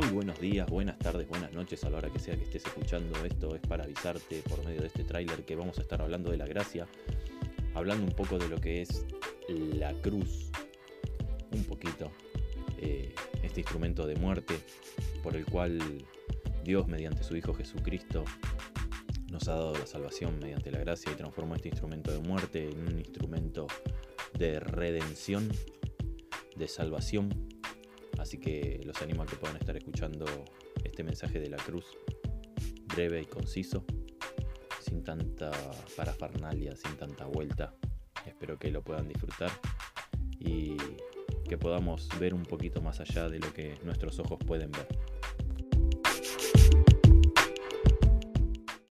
buenos días, buenas tardes, buenas noches a la hora que sea que estés escuchando esto. Es para avisarte por medio de este tráiler que vamos a estar hablando de la gracia, hablando un poco de lo que es la cruz, un poquito, eh, este instrumento de muerte por el cual Dios mediante su Hijo Jesucristo nos ha dado la salvación mediante la gracia y transformó este instrumento de muerte en un instrumento de redención, de salvación. Así que los animo a que puedan estar escuchando este mensaje de la cruz, breve y conciso, sin tanta parafernalia, sin tanta vuelta. Espero que lo puedan disfrutar y que podamos ver un poquito más allá de lo que nuestros ojos pueden ver.